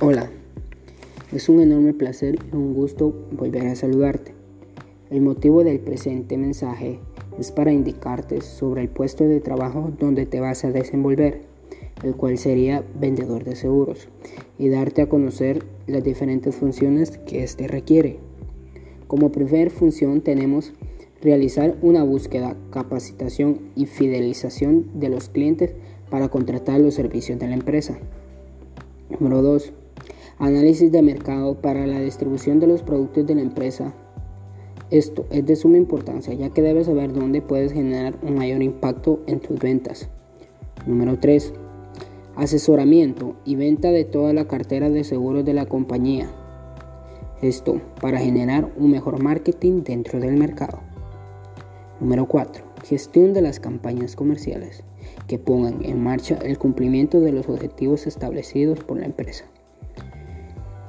Hola, es un enorme placer y un gusto volver a saludarte. El motivo del presente mensaje es para indicarte sobre el puesto de trabajo donde te vas a desenvolver, el cual sería vendedor de seguros, y darte a conocer las diferentes funciones que éste requiere. Como primera función tenemos realizar una búsqueda, capacitación y fidelización de los clientes para contratar los servicios de la empresa. Número 2 Análisis de mercado para la distribución de los productos de la empresa. Esto es de suma importancia ya que debes saber dónde puedes generar un mayor impacto en tus ventas. Número 3. Asesoramiento y venta de toda la cartera de seguros de la compañía. Esto para generar un mejor marketing dentro del mercado. Número 4. Gestión de las campañas comerciales que pongan en marcha el cumplimiento de los objetivos establecidos por la empresa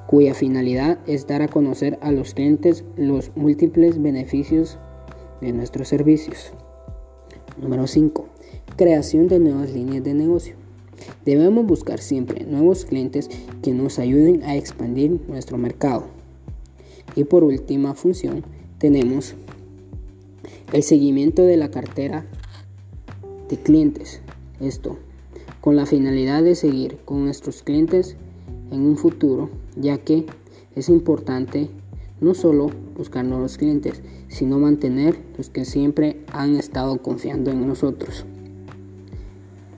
cuya finalidad es dar a conocer a los clientes los múltiples beneficios de nuestros servicios. Número 5. Creación de nuevas líneas de negocio. Debemos buscar siempre nuevos clientes que nos ayuden a expandir nuestro mercado. Y por última función tenemos el seguimiento de la cartera de clientes. Esto con la finalidad de seguir con nuestros clientes en un futuro, ya que es importante no solo buscar nuevos clientes, sino mantener los que siempre han estado confiando en nosotros.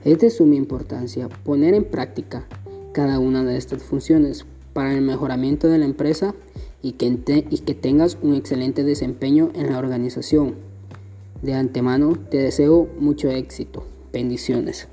Es de suma importancia poner en práctica cada una de estas funciones para el mejoramiento de la empresa y que, y que tengas un excelente desempeño en la organización. De antemano te deseo mucho éxito. Bendiciones.